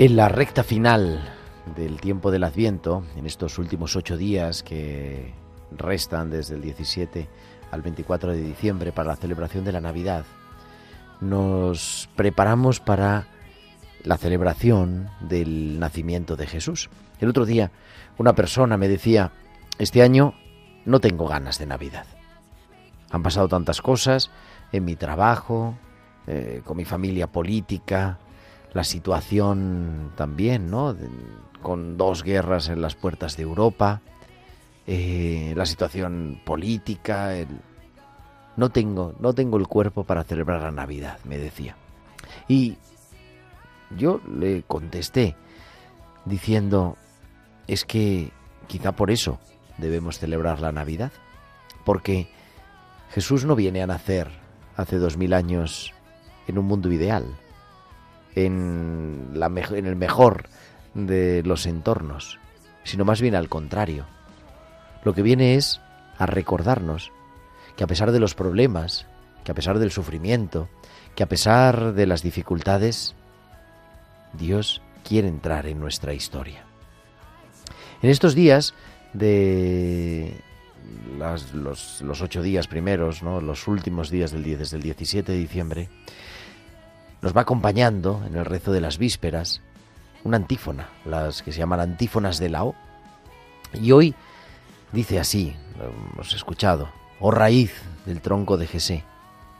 En la recta final del tiempo del Adviento, en estos últimos ocho días que restan desde el 17 al 24 de diciembre para la celebración de la Navidad, nos preparamos para la celebración del nacimiento de Jesús. El otro día una persona me decía, este año no tengo ganas de Navidad. Han pasado tantas cosas en mi trabajo, eh, con mi familia política, la situación también, ¿no? Con dos guerras en las puertas de Europa, eh, la situación política, el- no tengo, no tengo el cuerpo para celebrar la Navidad, me decía. Y yo le contesté diciendo, es que quizá por eso debemos celebrar la Navidad, porque Jesús no viene a nacer hace dos mil años en un mundo ideal, en, en el mejor de los entornos, sino más bien al contrario. Lo que viene es a recordarnos que a pesar de los problemas, que a pesar del sufrimiento, que a pesar de las dificultades, Dios quiere entrar en nuestra historia. En estos días de los, ocho días primeros, ¿no? los últimos días del día, desde el 17 de diciembre, nos va acompañando en el rezo de las vísperas una antífona, las que se llaman antífonas de la O. Y hoy dice así, hemos escuchado, oh raíz del tronco de Jesé,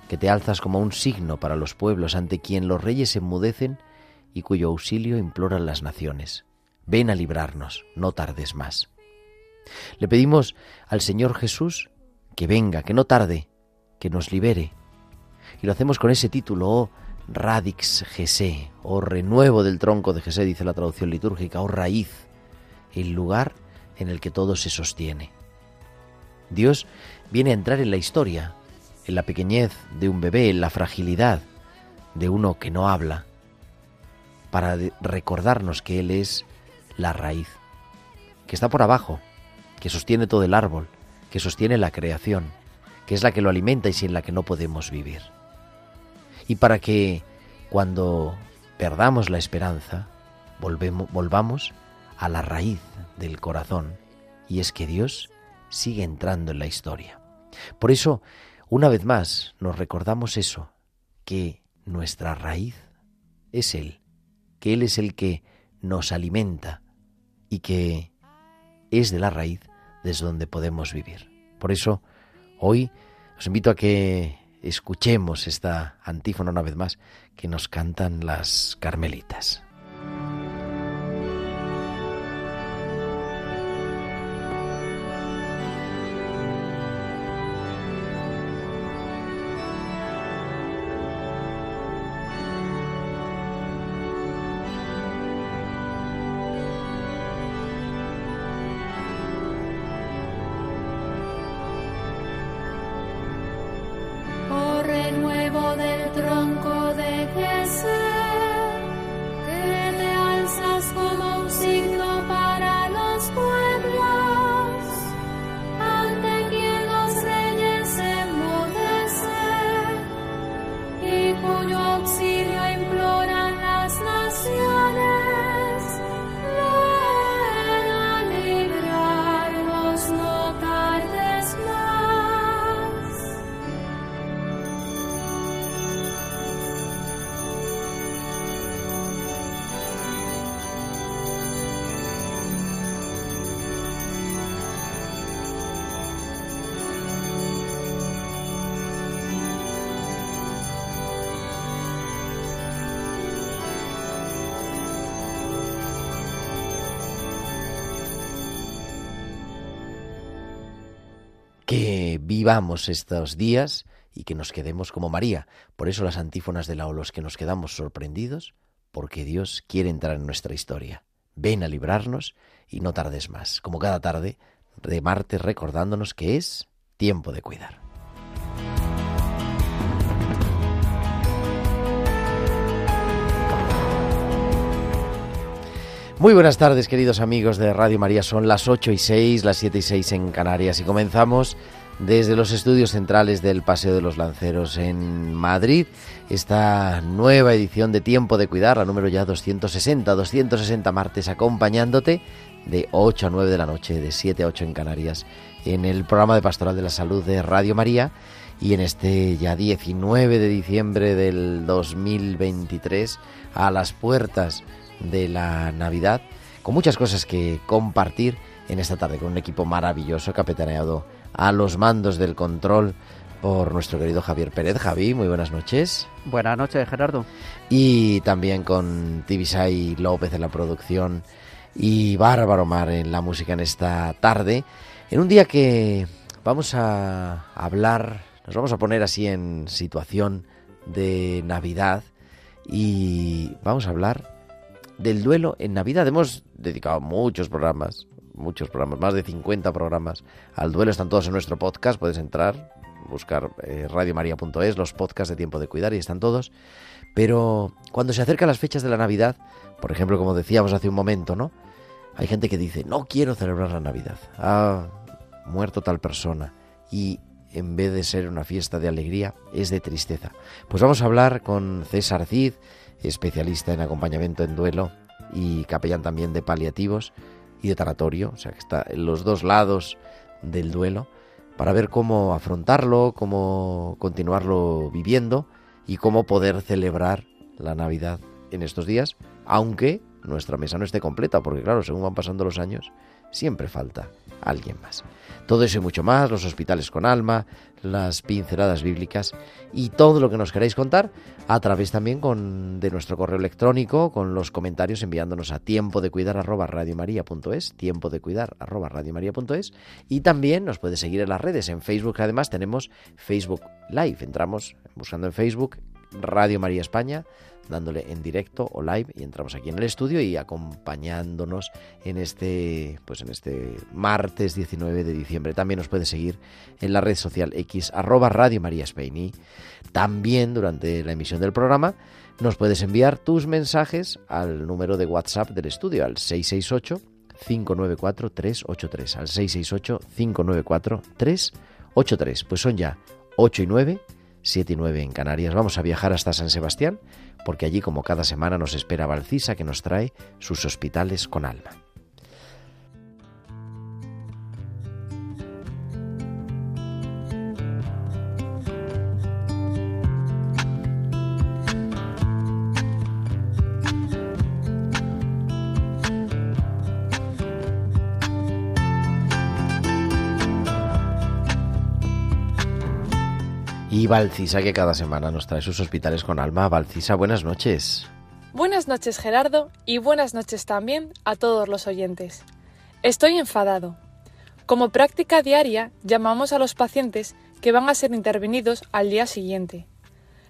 que te alzas como un signo para los pueblos ante quien los reyes enmudecen y cuyo auxilio imploran las naciones. Ven a librarnos, no tardes más. Le pedimos al Señor Jesús que venga, que no tarde, que nos libere. Y lo hacemos con ese título, oh Radix Jesé, oh renuevo del tronco de Jesé, dice la traducción litúrgica, oh raíz, el lugar en el que todo se sostiene. Dios viene a entrar en la historia, en la pequeñez de un bebé, en la fragilidad de uno que no habla, para recordarnos que Él es la raíz, que está por abajo, que sostiene todo el árbol, que sostiene la creación, que es la que lo alimenta y sin la que no podemos vivir. Y para que cuando perdamos la esperanza, volvemos, volvamos a la raíz del corazón, y es que Dios sigue entrando en la historia. Por eso, una vez más, nos recordamos eso, que nuestra raíz es Él, que Él es el que nos alimenta y que es de la raíz desde donde podemos vivir. Por eso, hoy os invito a que escuchemos esta antífona una vez más que nos cantan las carmelitas. Vivamos estos días y que nos quedemos como María. Por eso las antífonas de la Olos, que nos quedamos sorprendidos, porque Dios quiere entrar en nuestra historia. Ven a librarnos y no tardes más, como cada tarde de martes recordándonos que es tiempo de cuidar. Muy buenas tardes, queridos amigos de Radio María. Son las 8 y 6, las 7 y 6 en Canarias y comenzamos desde los estudios centrales del Paseo de los Lanceros en Madrid esta nueva edición de Tiempo de Cuidar, la número ya 260, 260 martes acompañándote de 8 a 9 de la noche, de 7 a 8 en Canarias, en el programa de Pastoral de la Salud de Radio María y en este ya 19 de diciembre del 2023 a las puertas de la Navidad, con muchas cosas que compartir en esta tarde con un equipo maravilloso capitaneado a los mandos del control por nuestro querido Javier Pérez. Javi, muy buenas noches. Buenas noches, Gerardo. Y también con Tibisay López en la producción y Bárbaro Mar en la música en esta tarde, en un día que vamos a hablar, nos vamos a poner así en situación de Navidad y vamos a hablar del duelo en Navidad. Hemos dedicado muchos programas, muchos programas, más de 50 programas al duelo. Están todos en nuestro podcast. Puedes entrar, buscar eh, radiomaria.es, los podcasts de tiempo de cuidar y están todos. Pero cuando se acercan las fechas de la Navidad, por ejemplo, como decíamos hace un momento, ¿no? Hay gente que dice, no quiero celebrar la Navidad. Ha muerto tal persona. Y en vez de ser una fiesta de alegría, es de tristeza. Pues vamos a hablar con César Cid, especialista en acompañamiento en duelo y capellán también de paliativos y de tanatorio, o sea que está en los dos lados del duelo, para ver cómo afrontarlo, cómo continuarlo viviendo y cómo poder celebrar la Navidad en estos días, aunque nuestra mesa no esté completa, porque claro, según van pasando los años, siempre falta alguien más. Todo eso y mucho más, los hospitales con alma, las pinceladas bíblicas y todo lo que nos queráis contar a través también con, de nuestro correo electrónico con los comentarios enviándonos a tiempo de cuidar arroba tiempo de cuidar arroba y también nos puede seguir en las redes. En Facebook además tenemos Facebook Live. Entramos buscando en Facebook Radio María España dándole en directo o live y entramos aquí en el estudio y acompañándonos en este pues en este martes 19 de diciembre. También nos puedes seguir en la red social X arroba Radio María Spain y también durante la emisión del programa nos puedes enviar tus mensajes al número de WhatsApp del estudio al 668 594 383 al 668 594 383. Pues son ya 8 y 9 7 y 9 en Canarias. Vamos a viajar hasta San Sebastián porque allí como cada semana nos espera Valcisa que nos trae sus hospitales con alma. Valcisa, que cada semana nos trae sus hospitales con alma. Valcisa, buenas noches. Buenas noches Gerardo y buenas noches también a todos los oyentes. Estoy enfadado. Como práctica diaria llamamos a los pacientes que van a ser intervenidos al día siguiente.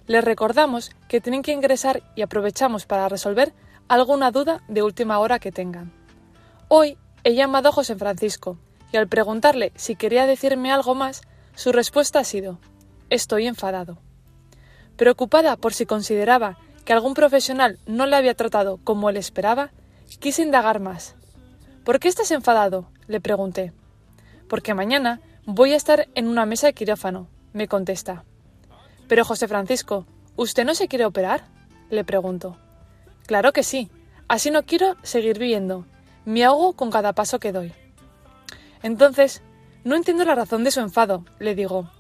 Les recordamos que tienen que ingresar y aprovechamos para resolver alguna duda de última hora que tengan. Hoy he llamado a José Francisco y al preguntarle si quería decirme algo más, su respuesta ha sido Estoy enfadado. Preocupada por si consideraba que algún profesional no le había tratado como él esperaba, quise indagar más. ¿Por qué estás enfadado? le pregunté. Porque mañana voy a estar en una mesa de quirófano, me contesta. Pero José Francisco, ¿usted no se quiere operar? le pregunto. Claro que sí, así no quiero seguir viviendo. Me ahogo con cada paso que doy. Entonces, no entiendo la razón de su enfado, le digo,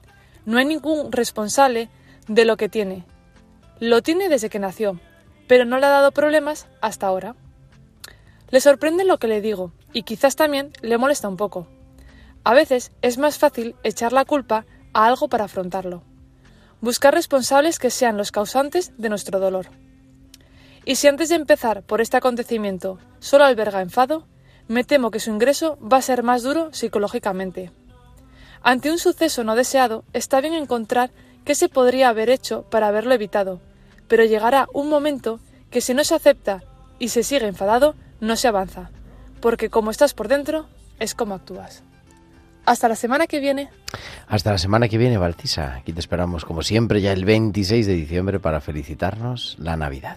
no hay ningún responsable de lo que tiene. Lo tiene desde que nació, pero no le ha dado problemas hasta ahora. Le sorprende lo que le digo y quizás también le molesta un poco. A veces es más fácil echar la culpa a algo para afrontarlo. Buscar responsables que sean los causantes de nuestro dolor. Y si antes de empezar por este acontecimiento solo alberga enfado, me temo que su ingreso va a ser más duro psicológicamente. Ante un suceso no deseado, está bien encontrar qué se podría haber hecho para haberlo evitado, pero llegará un momento que si no se acepta y se sigue enfadado, no se avanza, porque como estás por dentro, es como actúas. Hasta la semana que viene. Hasta la semana que viene, Baltisa. Aquí te esperamos, como siempre, ya el 26 de diciembre para felicitarnos la Navidad.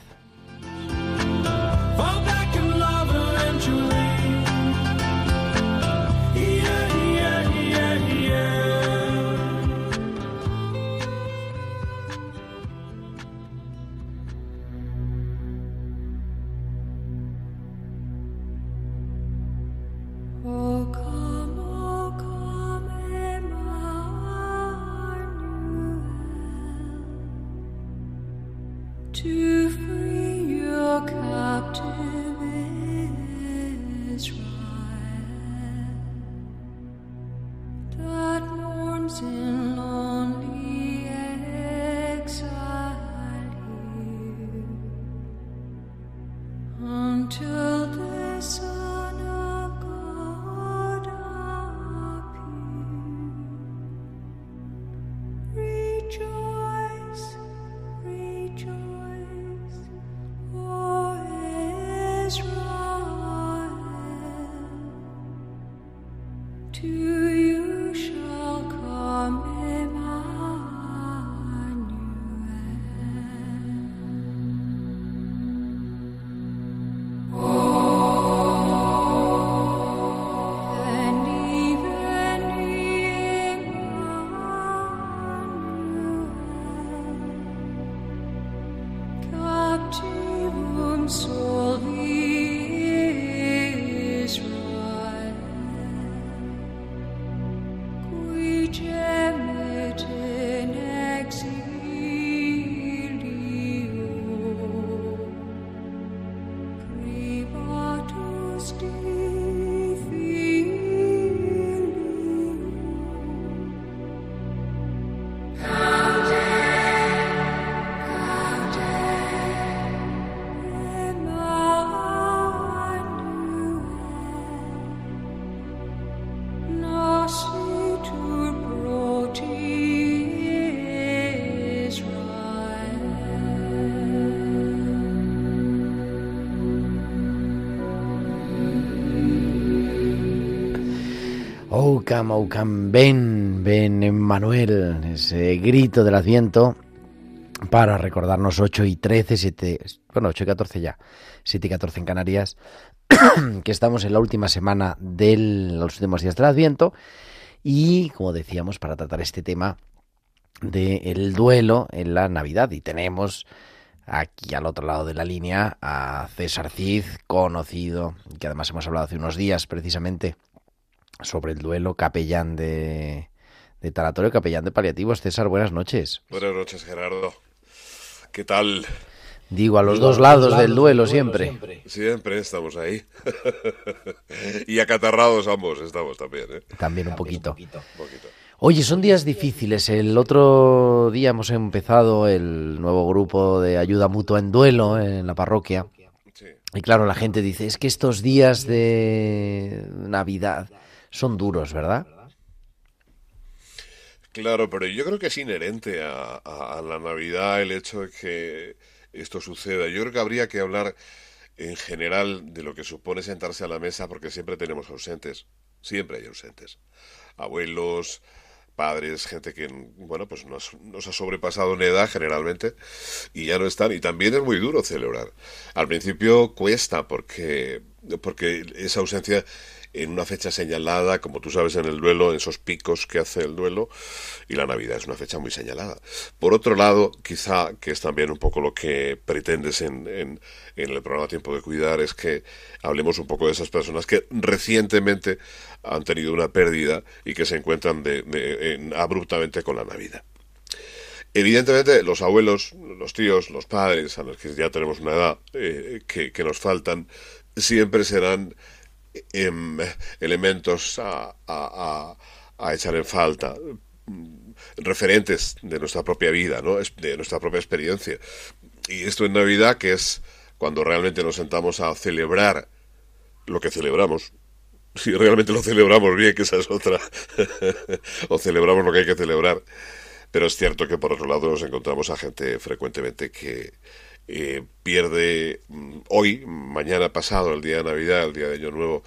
To Oukam, ven, ven, Emmanuel, ese grito del Adviento para recordarnos 8 y 13, 7, bueno, 8 y 14 ya, 7 y 14 en Canarias, que estamos en la última semana de los últimos días del Adviento y, como decíamos, para tratar este tema del duelo en la Navidad. Y tenemos aquí al otro lado de la línea a César Cid, conocido, que además hemos hablado hace unos días precisamente sobre el duelo capellán de, de Tanatorio, capellán de paliativos. César, buenas noches. Buenas noches, Gerardo. ¿Qué tal? Digo, a los dos lados del duelo siempre. Siempre estamos ahí. y acatarrados ambos estamos también, ¿eh? También un poquito. Un poquito. Oye, son días difíciles. El otro día hemos empezado el nuevo grupo de ayuda mutua en duelo en la parroquia. Sí. Y claro, la gente dice, es que estos días de Navidad son duros, ¿verdad? Claro, pero yo creo que es inherente a, la Navidad el hecho de que esto suceda. Yo creo que habría que hablar en general de lo que supone sentarse a la mesa porque siempre tenemos ausentes. Siempre hay ausentes. Abuelos, padres, gente que, bueno, pues nos, nos ha sobrepasado en edad generalmente y ya no están. Y también es muy duro celebrar. Al principio cuesta porque, porque esa ausencia en una fecha señalada, como tú sabes en el duelo, en esos picos que hace el duelo, y la Navidad es una fecha muy señalada. Por otro lado, quizá, que es también un poco lo que pretendes en, en, el programa Tiempo de Cuidar, es que hablemos un poco de esas personas que recientemente han tenido una pérdida y que se encuentran abruptamente con la Navidad. Evidentemente, los abuelos, los tíos, los padres, a los que ya tenemos una edad eh, que, nos faltan, siempre serán elementos a, a- a- echar en falta, mm, referentes de nuestra propia vida, ¿no? De nuestra propia experiencia. Y esto en Navidad, que es cuando realmente nos sentamos a celebrar lo que celebramos, Si realmente lo celebramos bien, que esa es otra. o celebramos lo que hay que celebrar. Pero es cierto que por otro lado nos encontramos a gente frecuentemente que eh, pierde mm, hoy, mañana pasado, el día de Navidad, el día de Año Nuevo,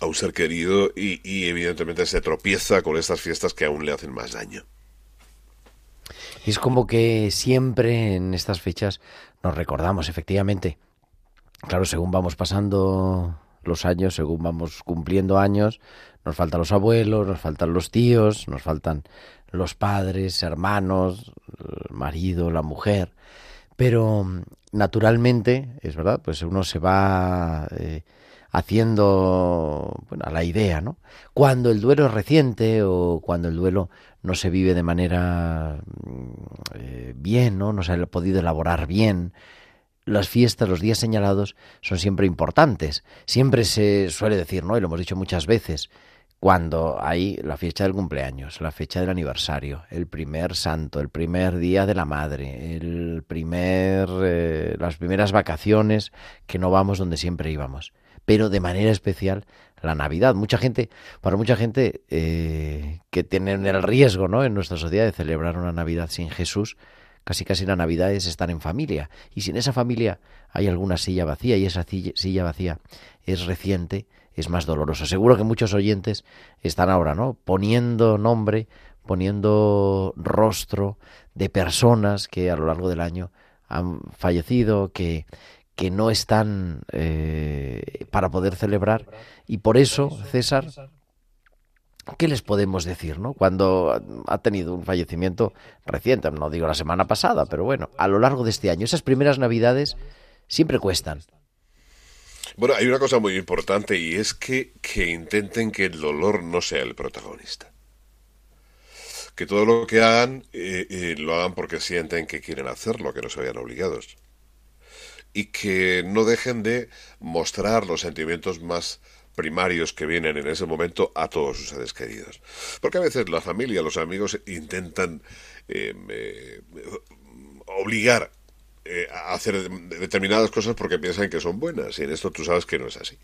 a un ser querido y, y evidentemente se tropieza con estas fiestas que aún le hacen más daño. Es como que siempre en estas fechas nos recordamos, efectivamente. Claro, según vamos pasando los años, según vamos cumpliendo años, nos faltan los abuelos, nos faltan los tíos, nos faltan los padres, hermanos, el marido, la mujer. Pero naturalmente, es verdad, pues uno se va eh, haciendo bueno, a la idea, ¿no? Cuando el duelo es reciente o cuando el duelo no se vive de manera mm, eh, bien, ¿no? No se ha podido elaborar bien. Las fiestas, los días señalados son siempre importantes. Siempre se suele decir, ¿no? Y lo hemos dicho muchas veces, cuando hay la fecha del cumpleaños, la fecha del aniversario, el primer santo, el primer día de la madre, el primer, eh, las primeras vacaciones que no vamos donde siempre íbamos, pero de manera especial la Navidad. Mucha gente, para mucha gente eh, que tienen el riesgo, ¿no? En nuestra sociedad de celebrar una Navidad sin Jesús, casi casi la Navidad es estar en familia. Y si en esa familia hay alguna silla vacía y esa silla vacía es reciente, es más doloroso. Seguro que muchos oyentes están ahora, ¿no? Poniendo nombre, poniendo rostro de personas que a lo largo del año han fallecido, que, que no están eh, para poder celebrar. Y por eso, César, ¿qué les podemos decir, no? Cuando ha tenido un fallecimiento reciente, no digo la semana pasada, pero bueno, a lo largo de este año, esas primeras navidades siempre cuestan. Bueno, hay una cosa muy importante y es que, que intenten que el dolor no sea el protagonista. Que todo lo que hagan eh, eh, lo hagan porque sienten que quieren hacerlo, que no se vean obligados. Y que no dejen de mostrar los sentimientos más primarios que vienen en ese momento a todos sus seres queridos. Porque a veces la familia, los amigos intentan eh, eh, obligar eh, hacer determinadas cosas porque piensan que son buenas y en esto tú sabes que no es así.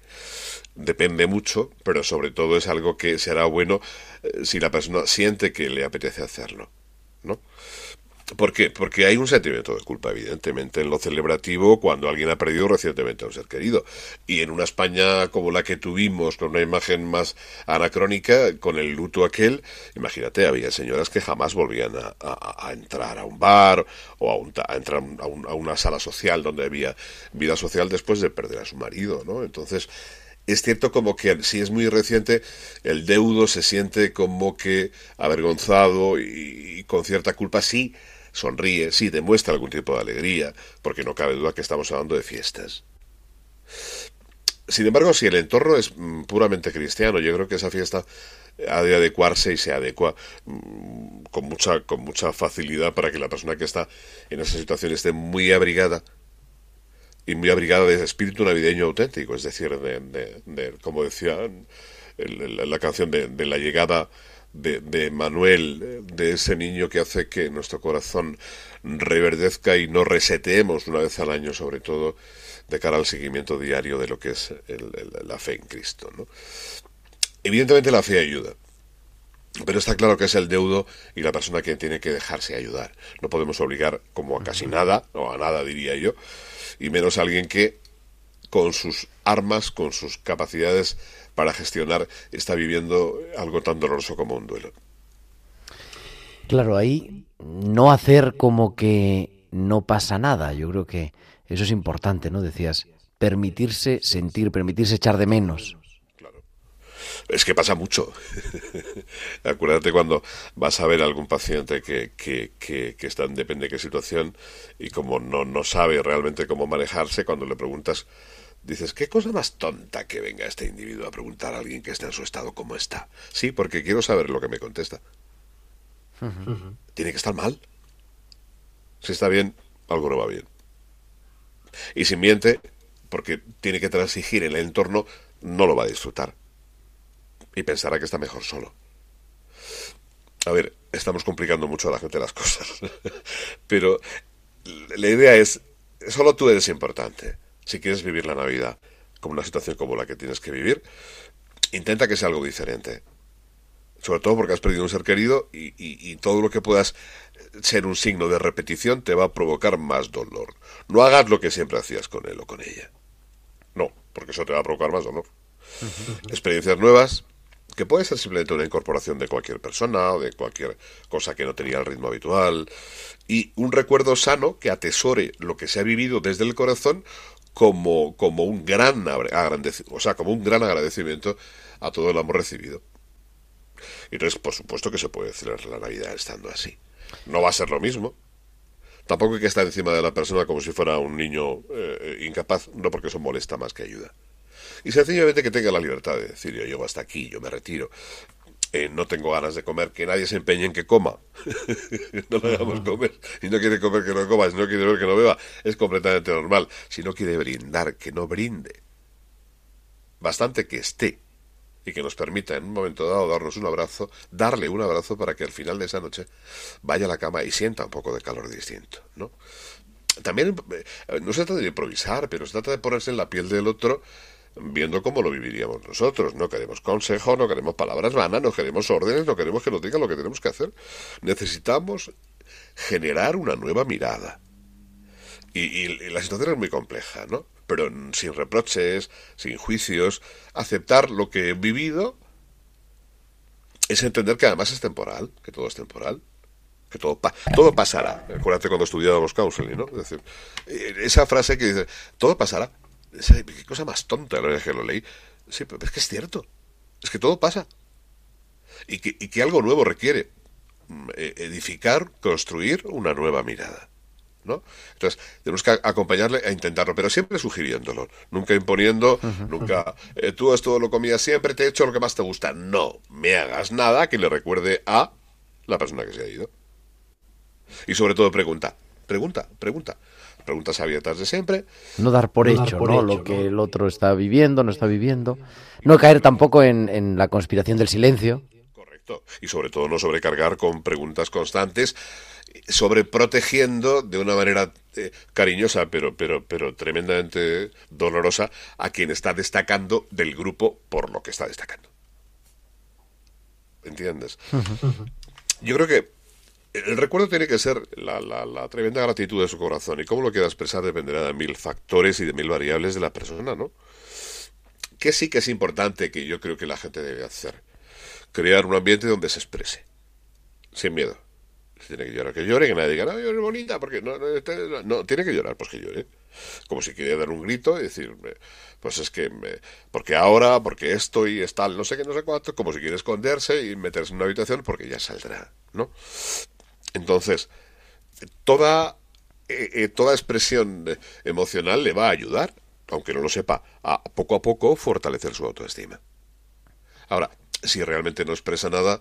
Depende mucho, pero sobre todo es algo que será bueno eh, si la persona siente que le apetece hacerlo. ¿Por qué? Porque hay un sentimiento de culpa, evidentemente, en lo celebrativo cuando alguien ha perdido recientemente a un ser querido. Y en una España como la que tuvimos, con una imagen más anacrónica, con el luto aquel, imagínate, había señoras que jamás volvían a, entrar a un bar o a, un, a entrar a, un, a una sala social donde había vida social después de perder a su marido, ¿no? Entonces, es cierto como que si es muy reciente, el deudo se siente como que avergonzado y con cierta culpa, sí, sonríe, sí, demuestra algún tipo de alegría, porque no cabe duda que estamos hablando de fiestas. Sin embargo, si el entorno es mm, puramente cristiano, yo creo que esa fiesta ha de adecuarse y se adecua mm, con mucha, con mucha facilidad para que la persona que está en esa situación esté muy abrigada y muy abrigada de espíritu navideño auténtico, es decir, de, de, de como decía el, la canción de, de la llegada de, de, Manuel, de ese niño que hace que nuestro corazón reverdezca y nos reseteemos una vez al año, sobre todo de cara al seguimiento diario de lo que es el, el, la fe en Cristo. ¿no? Evidentemente la fe ayuda, pero está claro que es el deudo y la persona que tiene que dejarse ayudar. No podemos obligar como a casi nada, o a nada diría yo, y menos a alguien que con sus armas, con sus capacidades para gestionar, está viviendo algo tan doloroso como un duelo. Claro, ahí no hacer como que no pasa nada. Yo creo que eso es importante, ¿no? Decías, permitirse sentir, permitirse echar de menos. Claro. Es que pasa mucho. Acuérdate cuando vas a ver a algún paciente que, que, que, que está en depende de qué situación y como no, no sabe realmente cómo manejarse, cuando le preguntas Dices, qué cosa más tonta que venga este individuo a preguntar a alguien que está en su estado cómo está. Sí, porque quiero saber lo que me contesta. Tiene que estar mal. Si está bien, algo no va bien. Y si miente, porque tiene que transigir en el entorno, no lo va a disfrutar. Y pensará que está mejor solo. A ver, estamos complicando mucho a la gente las cosas. Pero la idea es, solo tú eres importante si quieres vivir la Navidad como una situación como la que tienes que vivir, intenta que sea algo diferente. Sobre todo porque has perdido un ser querido y, y- y todo lo que puedas ser un signo de repetición te va a provocar más dolor. No hagas lo que siempre hacías con él o con ella. No, porque eso te va a provocar más dolor. Experiencias nuevas, que puede ser simplemente una incorporación de cualquier persona o de cualquier cosa que no tenía el ritmo habitual. Y un recuerdo sano que atesore lo que se ha vivido desde el corazón como, como un gran agrandeci- o sea, como un gran agradecimiento a todo el amor recibido. Y entonces, por supuesto que se puede celebrar la Navidad estando así. No va a ser lo mismo. Tampoco hay que estar encima de la persona como si fuera un niño eh, incapaz, no porque eso molesta más que ayuda. Y sencillamente que tenga la libertad de decir, yo llego hasta aquí, yo me retiro. Eh, no tengo ganas de comer, que nadie se empeñe en que coma. no lo hagamos comer. Si no quiere comer, que no coma. Si no quiere beber, que no beba. Es completamente normal. Si no quiere brindar, que no brinde. Bastante que esté y que nos permita en un momento dado darnos un abrazo, darle un abrazo para que al final de esa noche vaya a la cama y sienta un poco de calor distinto, ¿no? También eh, no se trata de improvisar, pero se trata de ponerse en la piel del otro viendo cómo lo viviríamos nosotros. No queremos consejo, no queremos palabras vanas, no queremos órdenes, no queremos que nos digan lo que tenemos que hacer. Necesitamos generar una nueva mirada. Y, la situación es muy compleja, ¿no? Pero sin reproches, sin juicios, aceptar lo que he vivido es entender que además es temporal, que todo es temporal, que todo, pa- todo pasará. Acuérdate cuando estudiábamos counseling, ¿no? Decir, eh, esa frase que dice, todo pasará. Qué cosa más tonta la vez que lo leí. Sí, pero es que es cierto. Es que todo pasa. Y que, y que algo nuevo requiere mm, eh, edificar, construir una nueva mirada. ¿no? Entonces, tenemos que acompañarle a intentarlo, pero siempre sugiriéndolo, nunca imponiendo, nunca, eh, tú esto lo comías siempre, te he hecho lo que más te gusta. No, me hagas nada que le recuerde a la persona que se ha ido. Y sobre todo pregunta, pregunta, pregunta. Preguntas abiertas de siempre. No dar por No dar hecho, por ¿no? hecho, Lo que el otro está viviendo, no está viviendo. No caer tampoco en, en la conspiración del silencio. Correcto. Y sobre todo no sobrecargar con preguntas constantes, sobreprotegiendo de una manera eh, cariñosa, pero, pero, pero tremendamente dolorosa, a quien está destacando del grupo por lo que está destacando. ¿Entiendes? Yo creo que el recuerdo tiene que ser la, la, la tremenda gratitud de su corazón y cómo lo quiera expresar dependerá de mil factores y de mil variables de la persona, ¿no? Que sí que es importante que yo creo que la gente debe hacer. Crear un ambiente donde se exprese. Sin miedo. Si tiene que llorar, que llore, que nadie diga, no, llore bonita, porque no, no, este- no, tiene que llorar, pues que llore. Como si quería dar un grito y decir, pues es que, me- porque ahora, porque esto y es tal, no sé qué, no sé cuánto, como si quiere esconderse y meterse en una habitación porque ya saldrá, ¿no? Entonces, toda, eh, eh, toda expresión eh, emocional le va a ayudar, aunque no lo sepa, a poco a poco fortalecer su autoestima. Ahora, si realmente no expresa nada,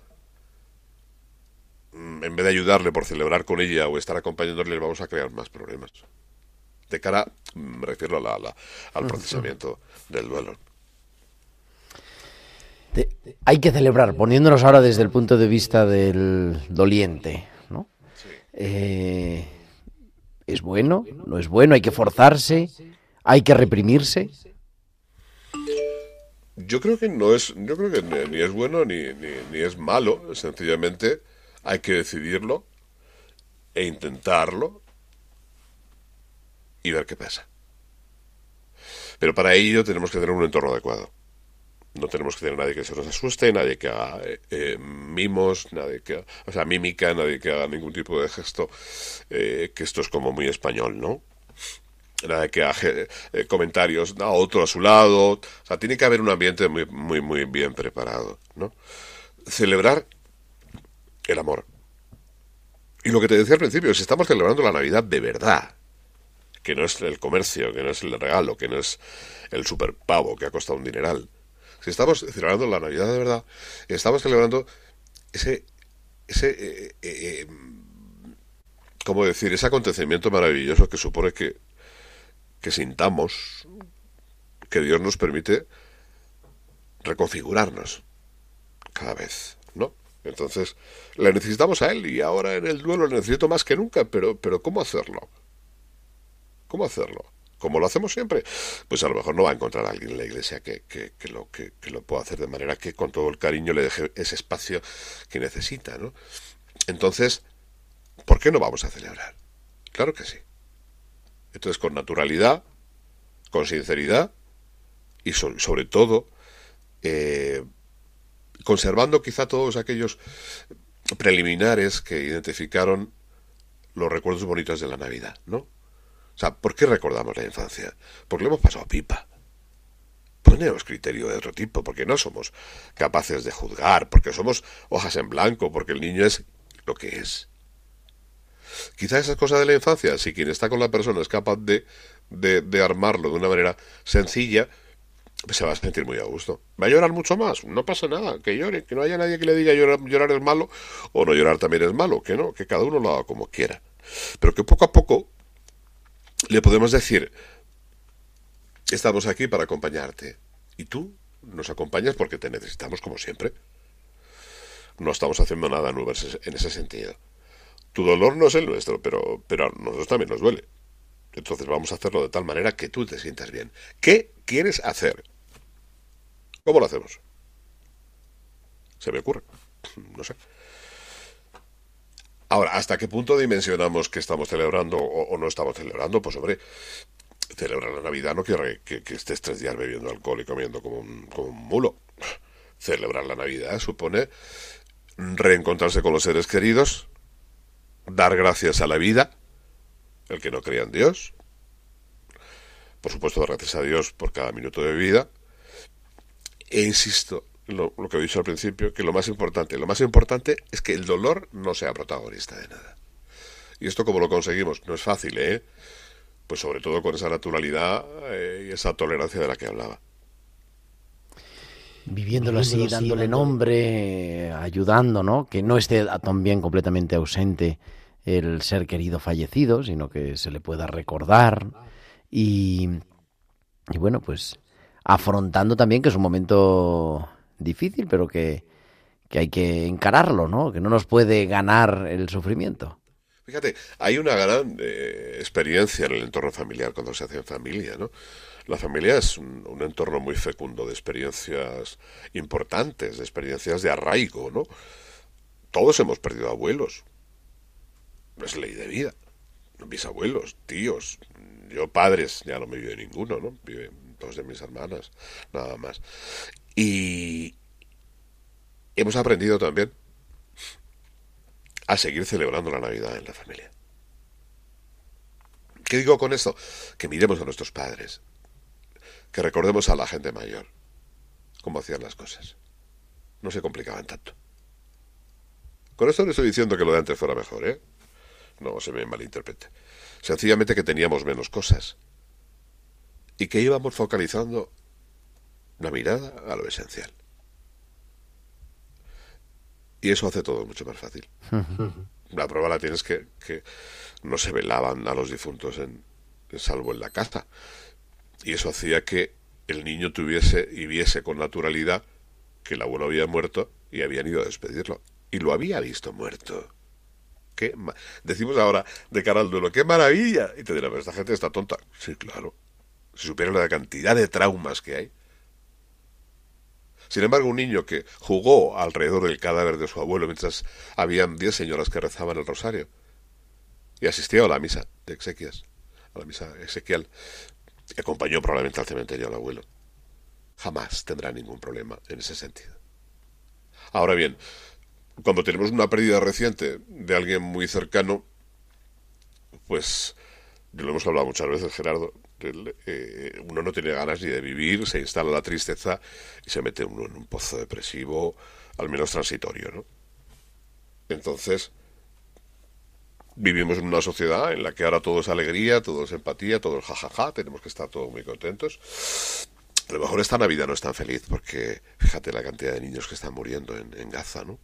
mm, en vez de ayudarle por celebrar con ella o estar acompañándole, le vamos a crear más problemas. De cara, mm, me refiero a la- la- al procesamiento del duelo. Hay que celebrar, poniéndonos ahora desde el punto de vista del doliente. Eh, ¿Es bueno? ¿No es bueno? ¿Hay que forzarse? ¿Hay que reprimirse? Yo creo que no es, yo creo que ni, es bueno ni, ni es malo, sencillamente hay que decidirlo e intentarlo y ver qué pasa. Pero para ello tenemos que tener un entorno adecuado. No tenemos que tener nadie que se nos asuste, nadie que haga eh, eh, mimos, nadie que, o sea, mímica, nadie que haga ningún tipo de gesto, eh, que esto es como muy español, ¿no? Nada que haga eh, comentarios a otro a su lado. O sea, tiene que haber un ambiente muy, muy, muy bien preparado, ¿no? Celebrar el amor. Y lo que te decía al principio, si estamos celebrando la Navidad de verdad, que no es el comercio, que no es el regalo, que no es el superpavo que ha costado un dineral. Estamos celebrando la Navidad de verdad, estamos celebrando ese, ese, eh, eh, eh, ¿cómo decir? Ese acontecimiento maravilloso que supone que, que sintamos que Dios nos permite reconfigurarnos cada vez, ¿no? Entonces, le necesitamos a Él y ahora en el duelo le necesito más que nunca, pero, pero ¿cómo hacerlo? ¿Cómo hacerlo? Como lo hacemos siempre, pues a lo mejor no va a encontrar a alguien en la iglesia que, que, lo, que, lo pueda hacer de manera que con todo el cariño le deje ese espacio que necesita, ¿no? Entonces, ¿por qué no vamos a celebrar? Claro que sí. Entonces, con naturalidad, con sinceridad y so- sobre todo, eh, conservando quizá todos aquellos preliminares que identificaron los recuerdos bonitos de la Navidad, ¿no? O sea, ¿por qué recordamos la infancia? Porque le hemos pasado pipa. Ponemos criterio de otro tipo, porque no somos capaces de juzgar, porque somos hojas en blanco, porque el niño es lo que es. Quizá esas cosas de la infancia, si quien está con la persona es capaz de, de, armarlo de una manera sencilla, pues se va a sentir muy a gusto. ¿Va a llorar mucho más? No pasa nada, que llore, que no haya nadie que le diga llorar es malo o no llorar también es malo, que no, que cada uno lo haga como quiera. Pero que poco a poco le podemos decir, estamos aquí para acompañarte y tú nos acompañas porque te necesitamos como siempre. No estamos haciendo nada nuevo en ese- en ese sentido. Tu dolor no es el nuestro, pero, pero a nosotros también nos duele. Entonces vamos a hacerlo de tal manera que tú te sientas bien. ¿Qué quieres hacer? ¿Cómo lo hacemos? Se me ocurre. No sé. Ahora, ¿hasta qué punto dimensionamos que estamos celebrando o, no estamos celebrando? Pues hombre, celebrar la Navidad no quiere que, que estés tres días bebiendo alcohol y comiendo como un, como un mulo. Celebrar la Navidad supone reencontrarse con los seres queridos, dar gracias a la vida, el que no crea en Dios, por supuesto dar gracias a Dios por cada minuto de vida, e insisto, lo, lo que he dicho al principio, que lo más importante, lo más importante es que el dolor no sea protagonista de nada. Y esto como lo conseguimos, no es fácil, ¿eh? Pues sobre todo con esa naturalidad eh, y esa tolerancia de la que hablaba. Viviéndolo así, dándole nombre, ayudando, ¿no? Que no esté también completamente ausente el ser querido fallecido, sino que se le pueda recordar. Y, y bueno, pues afrontando también que es un momento difícil, pero que, que hay que encararlo, ¿no? Que no nos puede ganar el sufrimiento. Fíjate, hay una gran eh, experiencia en el entorno familiar cuando se hace en familia, ¿no? La familia es un, un entorno muy fecundo de experiencias importantes, de experiencias de arraigo, ¿no? Todos hemos perdido abuelos. Es ley de vida. Mis abuelos, tíos, yo padres, ya no me vive ninguno, ¿no? Viven dos de mis hermanas, nada más. Y hemos aprendido también a seguir celebrando la Navidad en la familia. ¿Qué digo con esto? Que miremos a nuestros padres, que recordemos a la gente mayor, cómo hacían las cosas. No se complicaban tanto. Con esto no estoy diciendo que lo de antes fuera mejor, ¿eh? No se me malinterprete. Sencillamente que teníamos menos cosas y que íbamos focalizando la mirada a lo esencial. Y eso hace todo mucho más fácil. La prueba la tienes que, que no se velaban a los difuntos en, salvo en la casa. Y eso hacía que el niño tuviese y viese con naturalidad que el abuelo había muerto y habían ido a despedirlo. Y lo había visto muerto. ¿Qué ma- Decimos ahora de cara al duelo, ¡qué maravilla! Y te dirán, pero esta gente está tonta. Sí, claro. Si supieran la cantidad de traumas que hay. Sin embargo, un niño que jugó alrededor del cadáver de su abuelo mientras habían diez señoras que rezaban el rosario y asistió a la misa de exequias, a la misa exequial, y acompañó probablemente al cementerio al abuelo, jamás tendrá ningún problema en ese sentido. Ahora bien, cuando tenemos una pérdida reciente de alguien muy cercano, pues, lo hemos hablado muchas veces, Gerardo, eh, uno no tiene ganas ni de vivir, se instala la tristeza y se mete uno en un pozo depresivo, al menos transitorio, ¿no? Entonces, vivimos en una sociedad en la que ahora todo es alegría, todo es empatía, todo es jajaja, tenemos que estar todos muy contentos. A lo mejor esta Navidad no es tan feliz porque fíjate la cantidad de niños que están muriendo en, en Gaza, ¿no?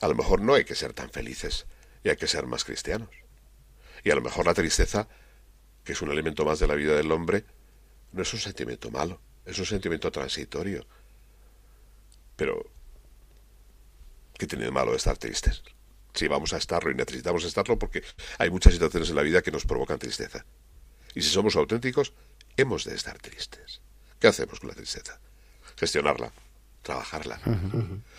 A lo mejor no hay que ser tan felices y hay que ser más cristianos. Y a lo mejor la tristeza, que es un elemento más de la vida del hombre, no es un sentimiento malo, es un sentimiento transitorio. Pero, ¿qué tiene de malo estar tristes? Si vamos a estarlo y necesitamos estarlo porque hay muchas situaciones en la vida que nos provocan tristeza. Y si somos auténticos, hemos de estar tristes. ¿Qué hacemos con la tristeza? Gestionarla, trabajarla.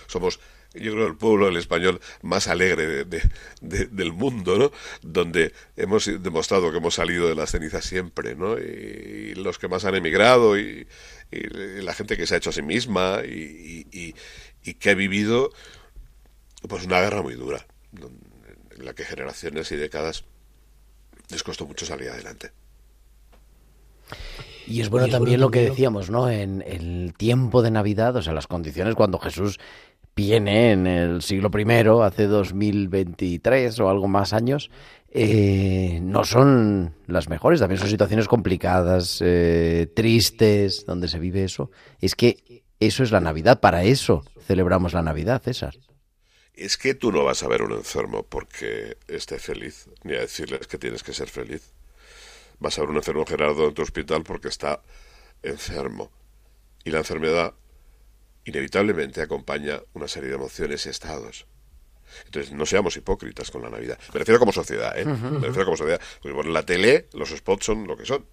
Somos, yo creo, el pueblo, el español, más alegre de- de- de- del mundo, ¿no? Donde hemos demostrado que hemos salido de las cenizas siempre, ¿no? Y, los que más han emigrado y, y la gente que se ha hecho a sí misma y, y- y- y que ha vivido, pues, una guerra muy dura, en la que generaciones y décadas les costó mucho salir adelante. Y es bueno también lo que decíamos, ¿no? En el tiempo de Navidad, o sea, las condiciones cuando Jesús viene en el siglo I, hace 2023 o algo más años, eh, no son las mejores. También son situaciones complicadas, eh, tristes, donde se vive eso. Es que eso es la Navidad, para eso celebramos la Navidad, César. Es que tú no vas a ver a un enfermo porque esté feliz, ni a decirles que tienes que ser feliz. Vas a ver un enfermo Gerardo en tu hospital porque está enfermo. Y la enfermedad inevitablemente acompaña una serie de emociones y estados. Entonces, no seamos hipócritas con la Navidad. Me refiero como sociedad, ¿eh? Me refiero como sociedad. Porque por la tele los spots son lo que son.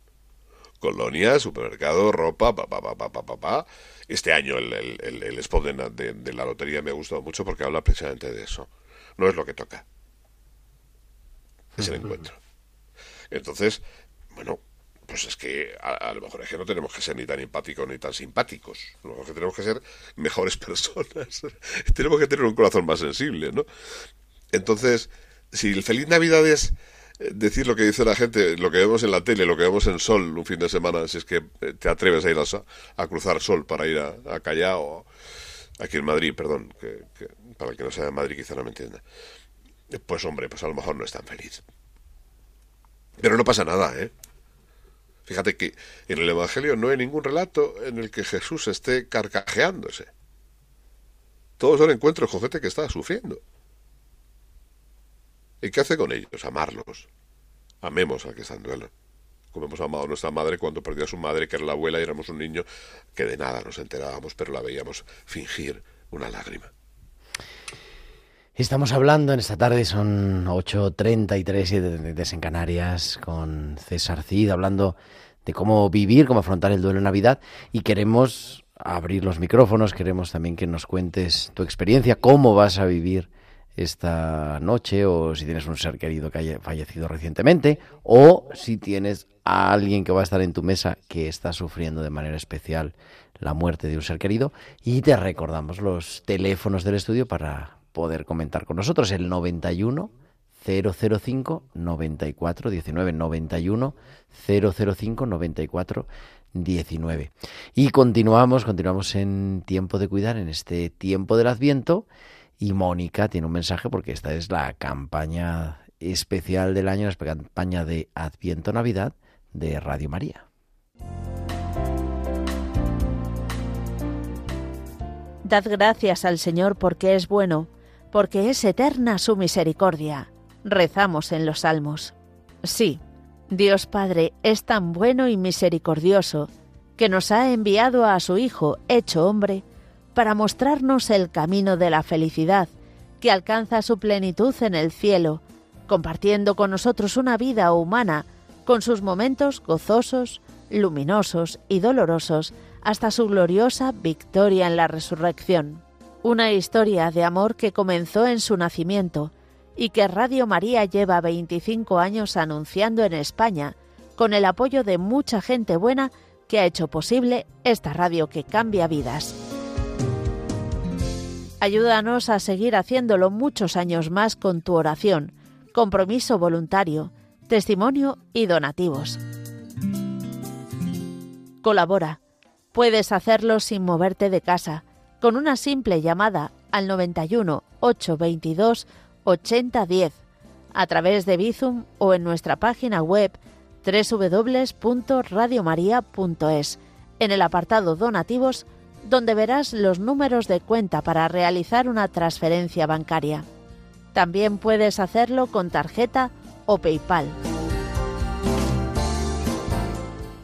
Colonia, supermercado, ropa, pa, pa, pa, pa, pa, pa, pa. Este año el, el- el- el spot de- de la lotería me ha gustado mucho porque habla precisamente de eso. No es lo que toca. Es el encuentro. Entonces, bueno, pues es que a, lo mejor es que no tenemos que ser ni tan empáticos ni tan simpáticos. A lo mejor que tenemos que ser mejores personas. tenemos que tener un corazón más sensible, ¿no? Entonces, si el feliz Navidad es eh, decir lo que dice la gente, lo que vemos en la tele, lo que vemos en Sol un fin de semana, si es que eh, te atreves a ir a, a cruzar Sol para ir a, a Callao, aquí en Madrid, perdón, para el que no sea de Madrid quizá no me entienda. Pues hombre, pues a lo mejor no es tan feliz. Pero no pasa nada, ¿eh? Fíjate que en el Evangelio no hay ningún relato en el que Jesús esté carcajeándose. Todos son encuentros con gente que está sufriendo. ¿Y qué hace con ellos? Amarlos. Amemos al que está en duelo. Como hemos amado a nuestra madre cuando perdió a su madre, que era la abuela, y éramos un niño que de nada nos enterábamos, pero la veíamos fingir una lágrima. Estamos hablando en esta tarde, son 8.33 y en Canarias, con César Cid, hablando de cómo vivir, cómo afrontar el duelo en Navidad. Y queremos abrir los micrófonos, queremos también que nos cuentes tu experiencia, cómo vas a vivir esta noche o si tienes un ser querido que haya fallecido recientemente o si tienes a alguien que va a estar en tu mesa que está sufriendo de manera especial la muerte de un ser querido. Y te recordamos los teléfonos del estudio para poder comentar con nosotros. El 91 005 94 19 91 005 94 19 y continuamos continuamos en tiempo de cuidar en este tiempo del Adviento. Y Mónica tiene un mensaje porque esta es la campaña especial del año, la campaña de Adviento Navidad de Radio María. Dad gracias al Señor porque es bueno, porque es eterna su misericordia. Rezamos en los salmos. Sí, Dios Padre es tan bueno y misericordioso que nos ha enviado a su Hijo, hecho hombre, para mostrarnos el camino de la felicidad, que alcanza su plenitud en el cielo, compartiendo con nosotros una vida humana, con sus momentos gozosos, luminosos y dolorosos, hasta su gloriosa victoria en la resurrección. Una historia de amor que comenzó en su nacimiento y que Radio María lleva 25 años anunciando en España, con el apoyo de mucha gente buena que ha hecho posible esta radio que cambia vidas. Ayúdanos a seguir haciéndolo muchos años más con tu oración, compromiso voluntario, testimonio y donativos. Colabora. Puedes hacerlo sin moverte de casa, con una simple llamada al 91 822 8010, a través de Bizum o en nuestra página web www.radiomaria.es, en el apartado Donativos, donde verás los números de cuenta para realizar una transferencia bancaria. También puedes hacerlo con tarjeta o PayPal.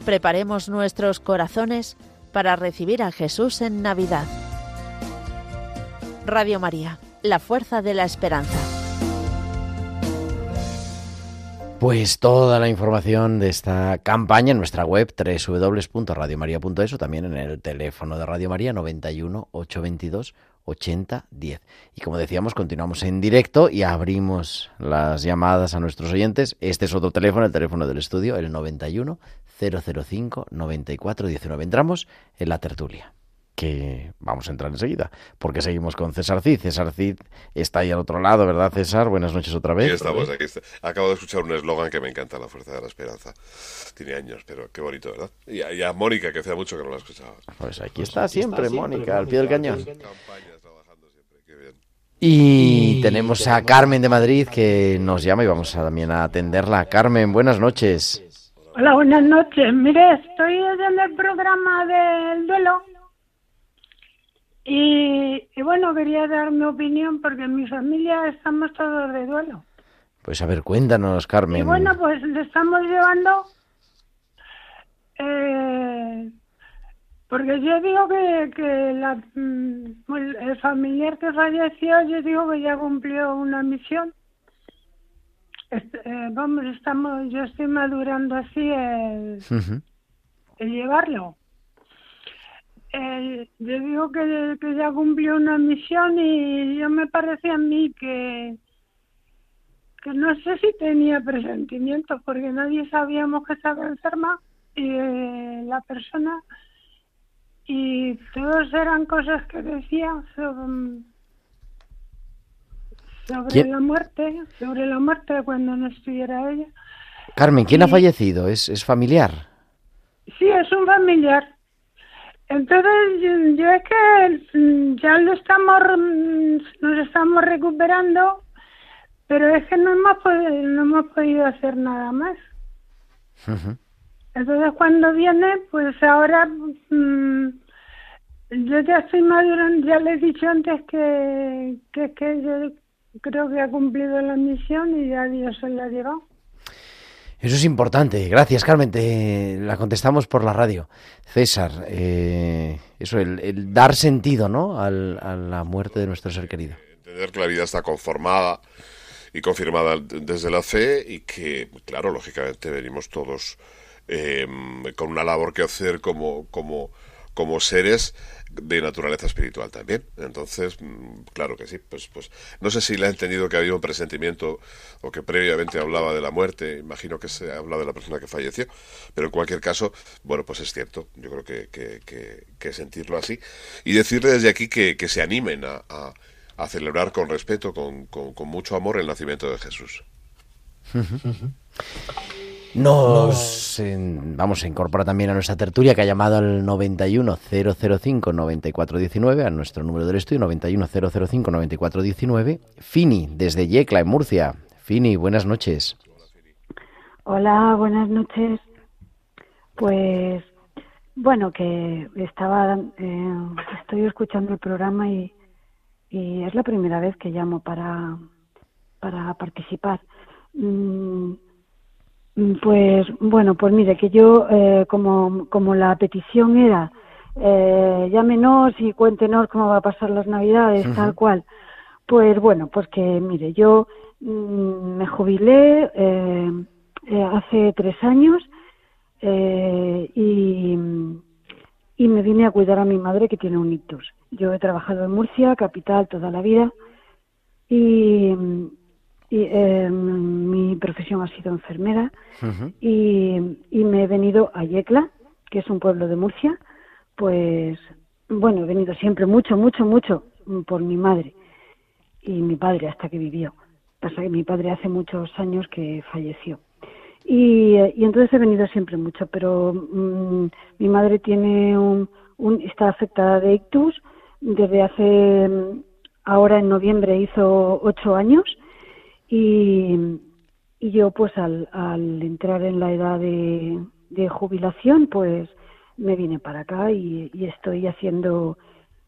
Preparemos nuestros corazones para recibir a Jesús en Navidad. Radio María, la fuerza de la esperanza. Pues toda la información de esta campaña en nuestra web www.radiomaria.es o también en el teléfono de Radio María 91 822 8010. Y como decíamos, continuamos en directo y abrimos las llamadas a nuestros oyentes. Este es otro teléfono, el teléfono del estudio, el 91 005 9419. Entramos en la tertulia que vamos a entrar enseguida, porque seguimos con César Cid. César Cid está ahí al otro lado, ¿verdad, César? Buenas noches otra vez. Aquí estamos, aquí está. Acabo de escuchar un eslogan que me encanta, La Fuerza de la Esperanza. Tiene años, pero qué bonito, ¿verdad? Y a, y a Mónica, que hacía mucho que no la escuchaba. Pues aquí está siempre, Mónica, al pie del cañón. Campañas trabajando siempre, qué bien. Y tenemos a Carmen de Madrid que nos llama y vamos a, también a atenderla. Carmen, buenas noches. Hola, buenas noches. Mire, estoy en el programa del duelo y, y bueno, quería dar mi opinión porque en mi familia estamos todos de duelo. Pues a ver, cuéntanos, Carmen. Y bueno, pues le estamos llevando, eh, porque yo digo que, que la, mm, el familiar que falleció, yo digo que ya cumplió una misión. Est- eh, vamos, estamos, yo estoy madurando así el llevarlo. Eh, yo digo que, que ya cumplió una misión y yo me parece a mí que que no sé si tenía presentimientos porque nadie sabíamos que estaba enferma y eh, la persona y todos eran cosas que decía sobre, sobre ¿Quién? la muerte, sobre la muerte cuando no estuviera ella. Carmen, ¿quién ha fallecido? ¿Es, es familiar? Sí, es un familiar. Entonces, yo, es que mm, ya lo estamos, mm, nos estamos recuperando, pero es que no hemos, podido, no hemos podido hacer nada más. Entonces, cuando viene, pues ahora mm, yo ya estoy madurando, ya le he dicho antes que, que, que yo creo que ha cumplido la misión y ya Dios se la ha llevado. Eso es importante. Gracias, Carmen. Te la contestamos por la radio. César, eh, eso, el, dar sentido, ¿no? Al- a la muerte de nuestro ser querido. Entender que la vida está conformada y confirmada desde la fe y que, claro, lógicamente venimos todos eh, con una labor que hacer como, como, como seres de naturaleza espiritual también. Entonces, mm, claro que sí, pues, pues no sé si le ha entendido que había un presentimiento o que previamente hablaba de la muerte, imagino que se habla de la persona que falleció, pero en cualquier caso, bueno, pues es cierto, yo creo que, que, que- que sentirlo así y decirle desde aquí que, se animen a, a- a celebrar con respeto, con, con- con mucho amor el nacimiento de Jesús. Nos en- vamos a incorporar también a nuestra tertulia que ha llamado al 91005-9419, a nuestro número del estudio 91005-9419. Fini, desde Yecla, en Murcia. Fini, buenas noches. Hola, buenas noches. Pues bueno, que estaba, eh, estoy escuchando el programa y, y es la primera vez que llamo para, para participar. Mm, mm, Pues bueno, pues mire, que yo, eh, como, como la petición era, eh, llámenos y cuéntenos cómo va a pasar las Navidades, tal cual. Pues bueno, pues que mire, yo mm, me jubilé eh, eh, hace tres años eh, y, y me vine a cuidar a mi madre que tiene un ictus. Yo he trabajado en Murcia, capital, toda la vida y, y, eh, mi profesión ha sido enfermera y, y me he venido a Yecla, que es un pueblo de Murcia, pues bueno, he venido siempre mucho, mucho, mucho por mi madre y mi padre hasta que vivió. Pasa que mi padre hace muchos años que falleció. Y, y entonces he venido siempre mucho, pero mm, mi madre tiene un, un- está afectada de ictus desde hace, mm, ahora en noviembre hizo ocho años y, y yo pues al, al entrar en la edad de, de jubilación pues me vine para acá y, y estoy haciendo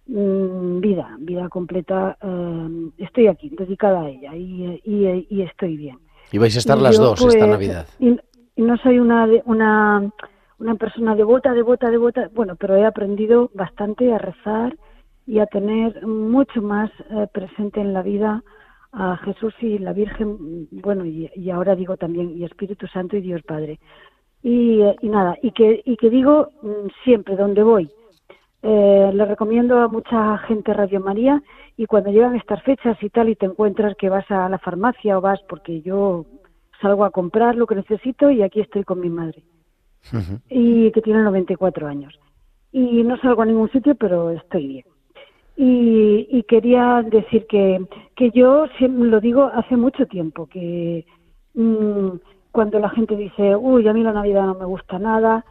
mm, vida, vida completa, eh, estoy aquí, dedicada a ella y, y, y estoy bien. Y vais a estar las yo, dos esta pues, Navidad. Y, no soy una, una, una persona devota, devota, devota, bueno, pero he aprendido bastante a rezar y a tener mucho más eh, presente en la vida a Jesús y la Virgen, bueno, y, y ahora digo también, y Espíritu Santo y Dios Padre. Y, y nada, y que, y que digo mm, siempre, donde voy, eh, le recomiendo a mucha gente Radio María y cuando llegan estas fechas y tal y te encuentras que vas a la farmacia o vas porque yo salgo a comprar lo que necesito y aquí estoy con mi madre y que tiene 94 años. Y no salgo a ningún sitio, pero estoy bien. Y, y quería decir que, que yo lo digo hace mucho tiempo, que mm, cuando la gente dice, uy, a mí la Navidad no me gusta nada,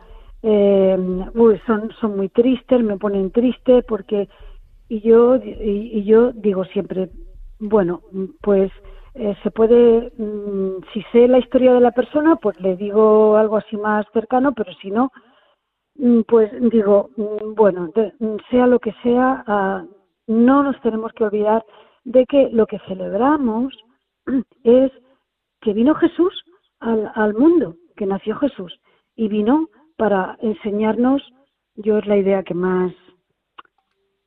eh, uy, son, son muy tristes, me ponen triste, porque. Y yo, y, yo digo siempre, bueno, pues eh, se puede, mm, si sé la historia de la persona, pues le digo algo así más cercano, pero si no, Pues digo, mm, bueno, de- mm, sea lo que sea, ah, no nos tenemos que olvidar de que lo que celebramos es que vino Jesús al, al mundo, que nació Jesús y vino para enseñarnos, yo es la idea que más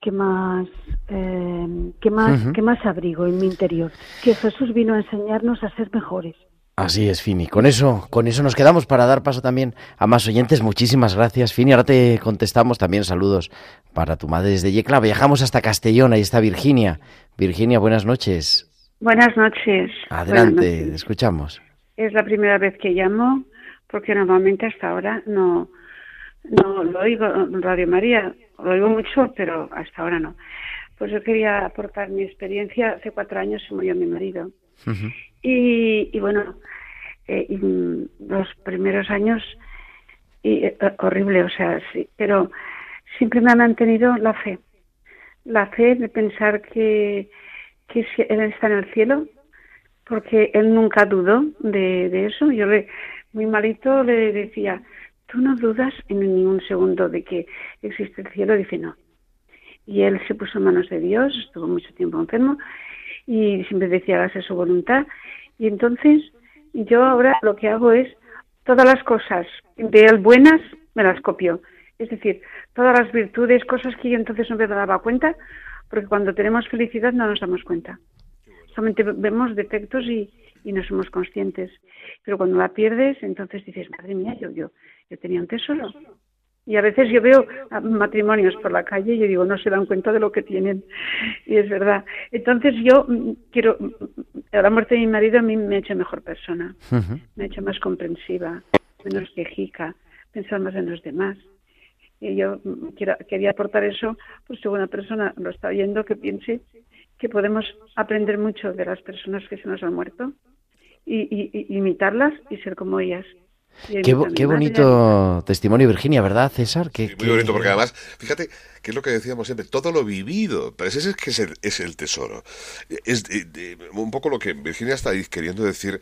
que más eh, que más que más abrigo en mi interior, que Jesús vino a enseñarnos a ser mejores. Así es, Fini. Con eso, con eso nos quedamos para dar paso también a más oyentes. Muchísimas gracias, Fini. Ahora te contestamos también saludos para tu madre desde Yecla. Viajamos hasta Castellón, ahí está Virginia. Virginia, buenas noches. Buenas noches. Adelante, Buenas te noches. escuchamos. Es la primera vez que llamo porque normalmente hasta ahora no, no lo oigo Radio María. Lo oigo mucho, pero hasta ahora no. Pues yo quería aportar mi experiencia. Hace cuatro años se murió mi marido. Y, y bueno, eh, y, mm, los primeros años, y, eh, horrible, o sea, sí, pero siempre me ha mantenido la fe. La fe de pensar que, que Él está en el cielo, porque Él nunca dudó de, de eso. Yo le, muy malito le decía, ¿tú no dudas en ningún segundo de que existe el cielo? Dice, no. Y Él se puso en manos de Dios, estuvo mucho tiempo enfermo y siempre decía, hágase su voluntad. Y entonces yo ahora lo que hago es todas las cosas de él buenas me las copio. Es decir, todas las virtudes, cosas que yo entonces no me daba cuenta, porque cuando tenemos felicidad no nos damos cuenta. Solamente vemos defectos y, y no somos conscientes. Pero cuando la pierdes, entonces dices, madre mía, yo, yo, yo tenía un tesoro. Y a veces yo veo matrimonios por la calle y yo digo, no se dan cuenta de lo que tienen. Y es verdad. Entonces yo mm, quiero, mm, la muerte de mi marido a mí me ha hecho mejor persona, me ha hecho más comprensiva, menos quejica, pensar más en los demás. Y yo mm, quiero, quería aportar eso, pues si una persona lo está oyendo, que piense que podemos aprender mucho de las personas que se nos han muerto y, y- y imitarlas y ser como ellas. Qué, bonito testimonio, Virginia, ¿verdad, César? Qué- Muy qué- bonito, porque además, fíjate, que es lo que decíamos siempre, todo lo vivido, pero ese es que es el, es el tesoro. Es de- de- un poco lo que Virginia está queriendo decir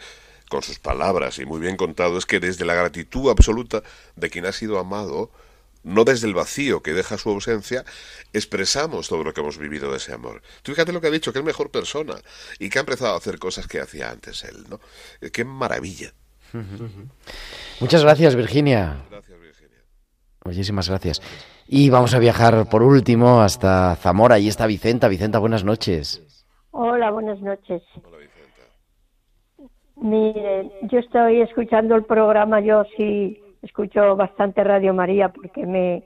con sus palabras, y muy bien contado, es que desde la gratitud absoluta de quien ha sido amado, no desde el vacío que deja su ausencia, expresamos todo lo que hemos vivido de ese amor. Tú fíjate lo que ha dicho, que es mejor persona, y que ha empezado a hacer cosas que hacía antes él, ¿no? Eh, ¡Qué maravilla! Muchas gracias, Virginia. Gracias, Virginia. Muchísimas gracias. Y vamos a viajar por último hasta Zamora. Ahí está Vicenta. Vicenta, buenas noches. Hola, buenas noches. Hola, Vicenta. Mire, yo estoy escuchando el programa, yo sí escucho bastante Radio María porque me,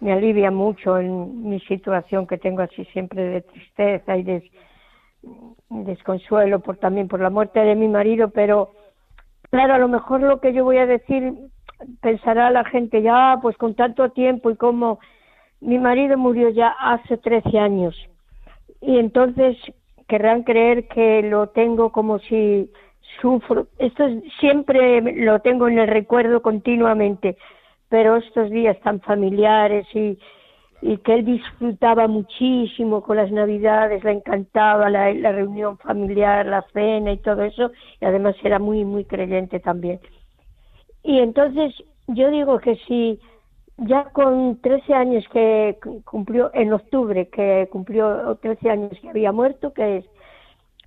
me alivia mucho en mi situación que tengo así siempre de tristeza y de desconsuelo por también por la muerte de mi marido, pero claro, a lo mejor lo que yo voy a decir pensará la gente ya, pues con tanto tiempo y como mi marido murió ya hace 13 años y entonces querrán creer que lo tengo como si sufro. Esto es- siempre lo tengo en el recuerdo continuamente, pero estos días tan familiares y, y que él disfrutaba muchísimo con las navidades, le encantaba la, reunión familiar, la cena y todo eso, y además era muy, muy creyente también. Y entonces yo digo que si ya con 13 años que cu- cumplió, en octubre, que cumplió 13 años que había muerto, que es,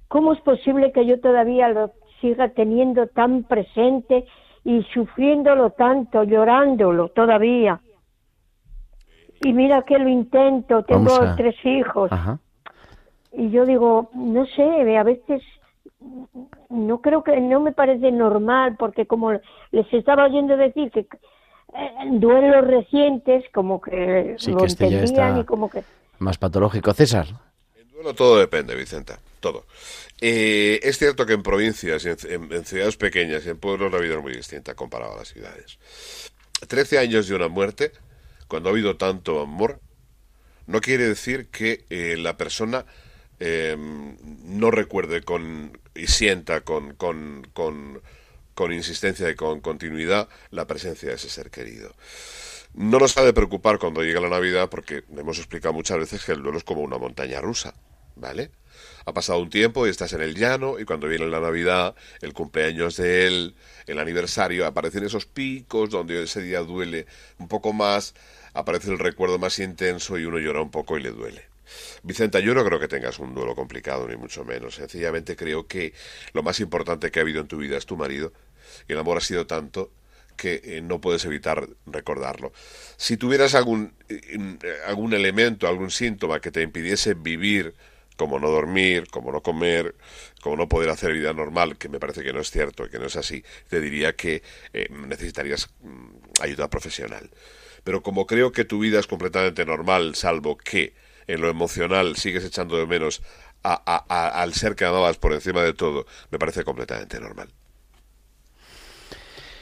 ¿cómo es posible que yo todavía lo siga teniendo tan presente y sufriéndolo tanto, llorándolo todavía? Y mira que lo intento, tengo a- tres hijos, Ajá. y yo digo, no sé, a veces no creo que no me parece normal porque como les estaba oyendo decir que eh, duelos recientes como que Sí, lo que este ya está y como que más patológico. César, Bueno, todo depende, Vicenta, todo. Eh, es cierto que en provincias, y en, en- en ciudades pequeñas y en pueblos la vida es muy distinta comparado a las ciudades. Trece años de una muerte, cuando ha habido tanto amor, no quiere decir que eh, la persona eh, no recuerde con y sienta con, con, con, con insistencia y con continuidad la presencia de ese ser querido. No nos ha de preocupar cuando llega la Navidad porque hemos explicado muchas veces que el duelo es como una montaña rusa, ¿vale? Ha pasado un tiempo y estás en el llano y cuando viene la Navidad, el cumpleaños de él, el aniversario, aparecen esos picos donde ese día duele un poco más, aparece el recuerdo más intenso y uno llora un poco y le duele. Vicenta, yo no creo que tengas un duelo complicado, ni mucho menos. Sencillamente creo que lo más importante que ha habido en tu vida es tu marido. Y el amor ha sido tanto que eh, no puedes evitar recordarlo. Si tuvieras algún, eh, eh, algún elemento, algún síntoma que te impidiese vivir, como no dormir, como no comer, como no poder hacer vida normal, que me parece que no es cierto, que no es así, te diría que eh, necesitarías mm, ayuda profesional. Pero como creo que tu vida es completamente normal, salvo que en lo emocional sigues echando de menos a- a- a- al ser que amabas por encima de todo, me parece completamente normal.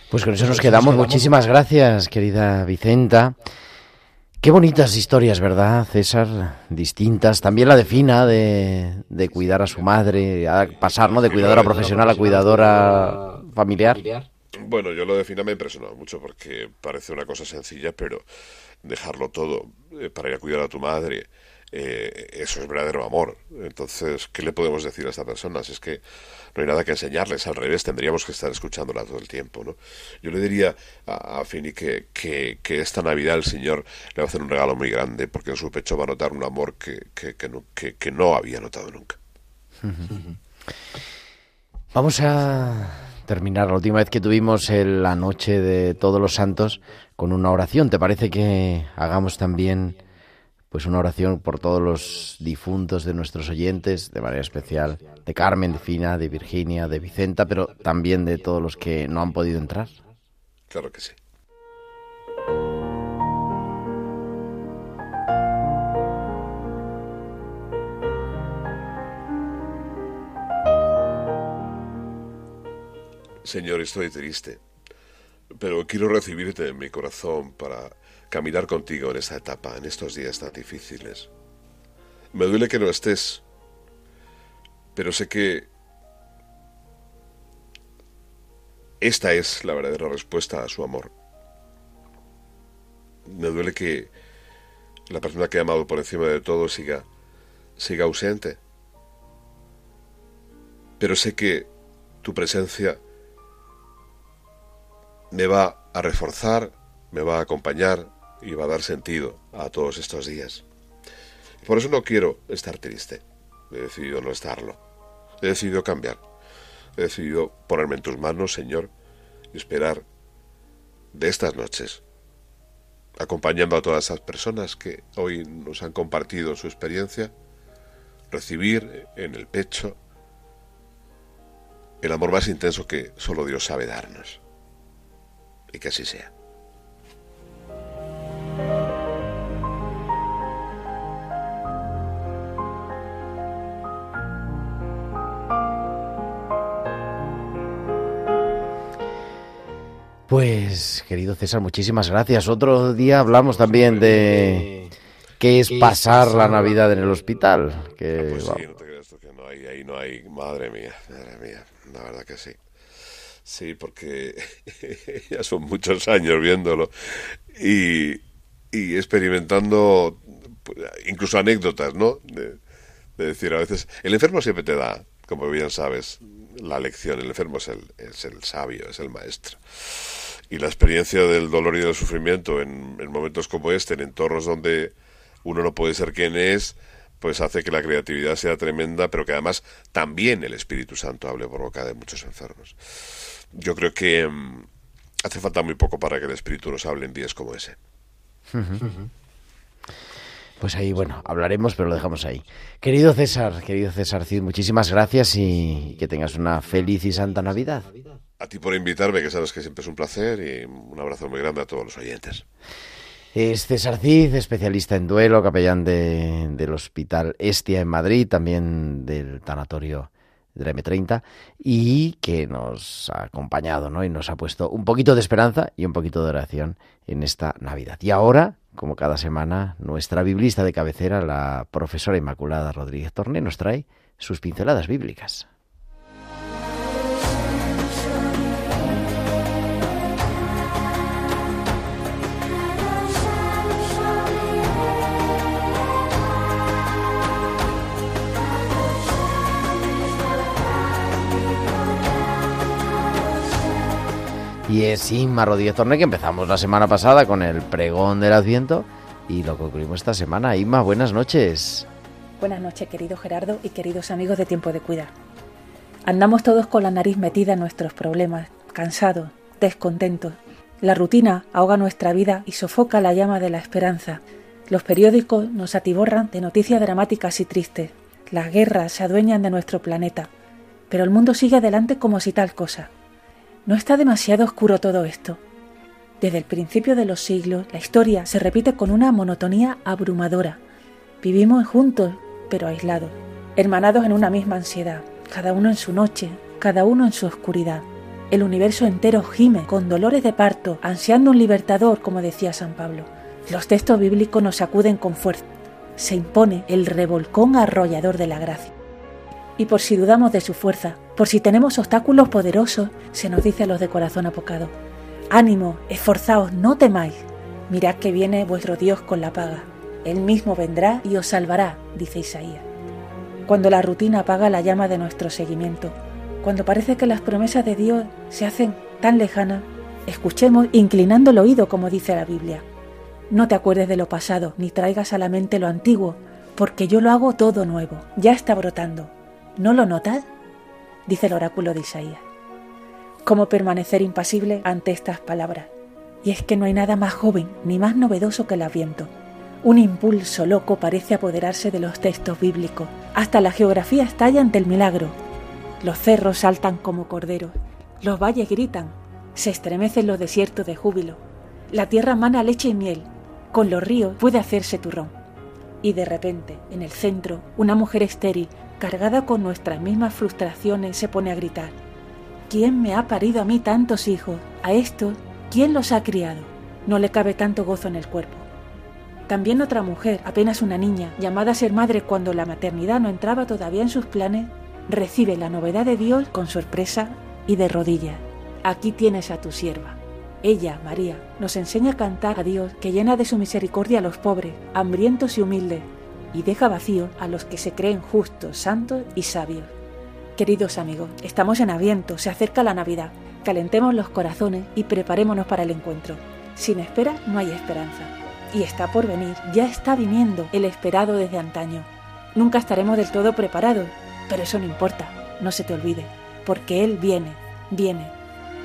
pues con eso nos quedamos. Muchísimas gracias, querida Vicenta. Qué bonitas historias, ¿verdad, César? Distintas. También la de Fina, de, de cuidar a su madre, a pasar, ¿no? De cuidadora profesional a cuidadora familiar. Bueno, yo lo de Fina me ha impresionado mucho porque parece una cosa sencilla, pero dejarlo todo eh, para ir a cuidar a tu madre, eh, eso es verdadero amor. Entonces, ¿qué le podemos decir a esta persona? Si es que no hay nada que enseñarles, al revés, tendríamos que estar escuchándola todo el tiempo, ¿no? Yo le diría a, Fini que, que, esta Navidad el Señor le va a hacer un regalo muy grande porque en su pecho va a notar un amor que, que, no, no había notado nunca. Vamos a terminar la última vez que tuvimos la noche de Todos los Santos con una oración. ¿Te parece que hagamos también pues una oración por todos los difuntos de nuestros oyentes, de manera especial de Carmen, de Fina, de Virginia, de Vicenta, pero también de todos los que no han podido entrar? Claro que sí. Señor, estoy triste, pero quiero recibirte en mi corazón para caminar contigo en esta etapa, en estos días tan difíciles. Me duele que no estés, pero sé que esta es la verdadera respuesta a su amor. Me duele que la persona que he amado por encima de todo siga, siga ausente. Pero sé que tu presencia me va a reforzar, me va a acompañar y va a dar sentido a todos estos días. Por eso no quiero estar triste. He decidido no estarlo. He decidido cambiar. He decidido ponerme en tus manos, Señor, y esperar de estas noches, acompañando a todas esas personas que hoy nos han compartido su experiencia, recibir en el pecho el amor más intenso que solo Dios sabe darnos. Y que así sea. Pues, querido César, muchísimas gracias. Otro día hablamos también de qué es pasar la Navidad en el hospital. Que, Pues sí, vamos, no te creas tú que no hay, ahí no hay, madre mía, madre mía, la verdad que sí. Sí, porque ya son muchos años viéndolo y, y experimentando pues, incluso anécdotas, ¿no? De, de decir a veces, el enfermo siempre te da, como bien sabes, la lección, el enfermo es el, es el sabio, es el maestro. Y la experiencia del dolor y del sufrimiento en, en momentos como este, en entornos donde uno no puede ser quien es, pues hace que la creatividad sea tremenda, pero que además también el Espíritu Santo hable por boca de muchos enfermos. Yo creo que mm, hace falta muy poco para que el Espíritu nos hable en días como ese. Pues ahí, bueno, hablaremos, pero lo dejamos ahí. Querido César, querido César Cid, muchísimas gracias y que tengas una feliz y santa Navidad. A ti por invitarme, que sabes que siempre es un placer y un abrazo muy grande a todos los oyentes. Es César Cid, especialista en duelo, capellán de- del Hospital Estia en Madrid, también del tanatorio de la M30, y que nos ha acompañado ¿no? y nos ha puesto un poquito de esperanza y un poquito de oración en esta Navidad. Y ahora, como cada semana, nuestra biblista de cabecera, la profesora Inmaculada Rodríguez Torné, nos trae sus pinceladas bíblicas. Y es Inma Rodríguez Torné que empezamos la semana pasada con el pregón del Adviento y lo concluimos esta semana. Inma, buenas noches. Buenas noches, querido Gerardo y queridos amigos de Tiempo de Cuidar. Andamos todos con la nariz metida en nuestros problemas, cansados, descontentos. La rutina ahoga nuestra vida y sofoca la llama de la esperanza. Los periódicos nos atiborran de noticias dramáticas y tristes. Las guerras se adueñan de nuestro planeta. Pero el mundo sigue adelante como si tal cosa. ¿No está demasiado oscuro todo esto? Desde el principio de los siglos, la historia se repite con una monotonía abrumadora. Vivimos juntos, pero aislados, hermanados en una misma ansiedad, cada uno en su noche, cada uno en su oscuridad. El universo entero gime con dolores de parto, ansiando un libertador, como decía San Pablo. Los textos bíblicos nos sacuden con fuerza. Se impone el revolcón arrollador de la gracia. Y por si dudamos de su fuerza, por si tenemos obstáculos poderosos, se nos dice a los de corazón apocado, Ánimo, esforzaos, no temáis. Mirad que viene vuestro Dios con la paga. Él mismo vendrá y os salvará, dice Isaías. Cuando la rutina apaga la llama de nuestro seguimiento, cuando parece que las promesas de Dios se hacen tan lejanas, escuchemos inclinando el oído, como dice la Biblia. No te acuerdes de lo pasado, ni traigas a la mente lo antiguo, porque yo lo hago todo nuevo, ya está brotando. ¿No lo notas? dice el oráculo de Isaías. ¿Cómo permanecer impasible ante estas palabras? Y es que no hay nada más joven ni más novedoso que el aviento. Un impulso loco parece apoderarse de los textos bíblicos. Hasta la geografía estalla ante el milagro. Los cerros saltan como corderos. Los valles gritan. Se estremecen los desiertos de júbilo. La tierra mana leche y miel. Con los ríos puede hacerse turrón. Y de repente, en el centro, una mujer estéril, cargada con nuestras mismas frustraciones, se pone a gritar. ¿Quién me ha parido a mí tantos hijos? A estos, ¿quién los ha criado? No le cabe tanto gozo en el cuerpo. También otra mujer, apenas una niña, llamada a ser madre cuando la maternidad no entraba todavía en sus planes, recibe la novedad de Dios con sorpresa y de rodillas. Aquí tienes a tu sierva. Ella, María, nos enseña a cantar a Dios que llena de su misericordia a los pobres, hambrientos y humildes, y deja vacío a los que se creen justos, santos y sabios. Queridos amigos, estamos en Aviento, se acerca la Navidad. Calentemos los corazones y preparémonos para el encuentro. Sin espera no hay esperanza. Y está por venir, ya está viniendo el esperado desde antaño. Nunca estaremos del todo preparados, pero eso no importa, no se te olvide, porque Él viene, viene,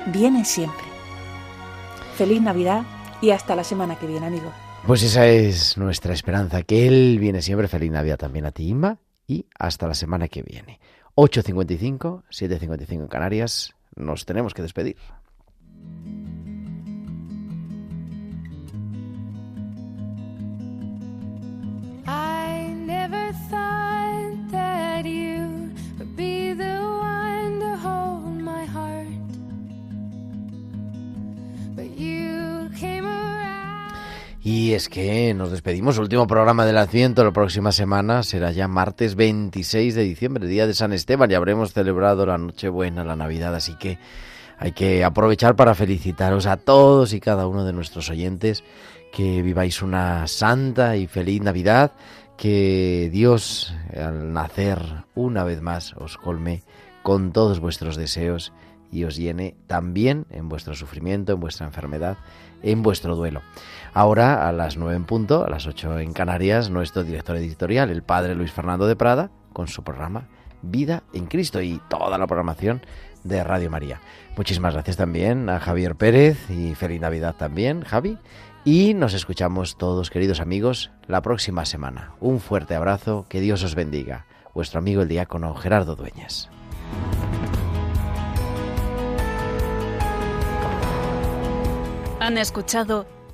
viene siempre. Feliz Navidad y hasta la semana que viene, amigos. Pues esa es nuestra esperanza, que Él viene siempre. Feliz Navidad también a ti, Inma, y hasta la semana que viene. 8.55, 7.55 en Canarias, nos tenemos que despedir. Y es que nos despedimos, último programa del Adviento, la próxima semana será ya martes 26 de diciembre, día de San Esteban, y habremos celebrado la Nochebuena, la Navidad, así que hay que aprovechar para felicitaros a todos y cada uno de nuestros oyentes, que viváis una santa y feliz Navidad, que Dios al nacer una vez más os colme con todos vuestros deseos y os llene también en vuestro sufrimiento, en vuestra enfermedad, en vuestro duelo. Ahora, a las 9 en punto, a las 8 en Canarias, nuestro director editorial, el padre Luis Fernando de Prada, con su programa Vida en Cristo y toda la programación de Radio María. Muchísimas gracias también a Javier Pérez y feliz Navidad también, Javi. Y nos escuchamos todos, queridos amigos, la próxima semana. Un fuerte abrazo, que Dios os bendiga. Vuestro amigo el diácono Gerardo Dueñas. Han escuchado